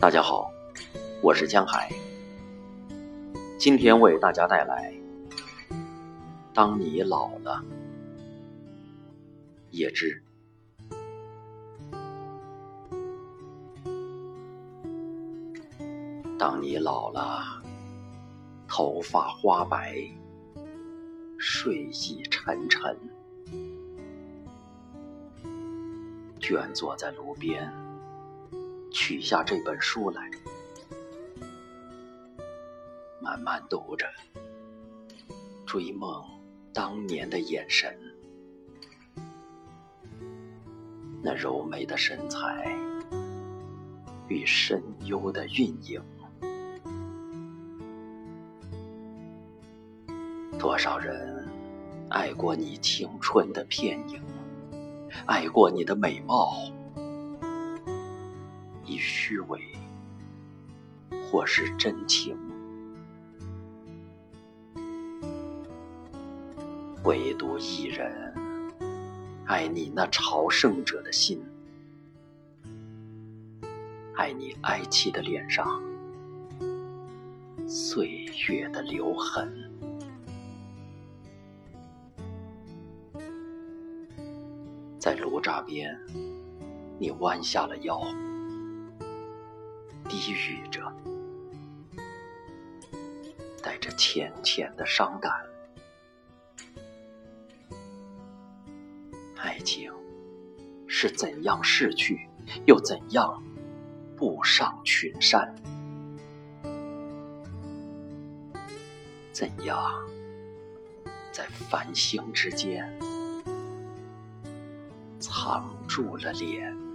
大家好，我是江海。今天为大家带来《当你老了》，叶芝。当你老了，头发花白，睡意沉沉，倦坐在炉边。取下这本书来，慢慢读着，追梦当年的眼神，那柔美的身材与深幽的韵影。多少人爱过你青春的片影，爱过你的美貌。虚伪，或是真情，唯独一人爱你那朝圣者的心，爱你哀戚的脸上岁月的留痕。在炉渣边，你弯下了腰。低语着，带着浅浅的伤感。爱情是怎样逝去，又怎样步上群山？怎样在繁星之间藏住了脸？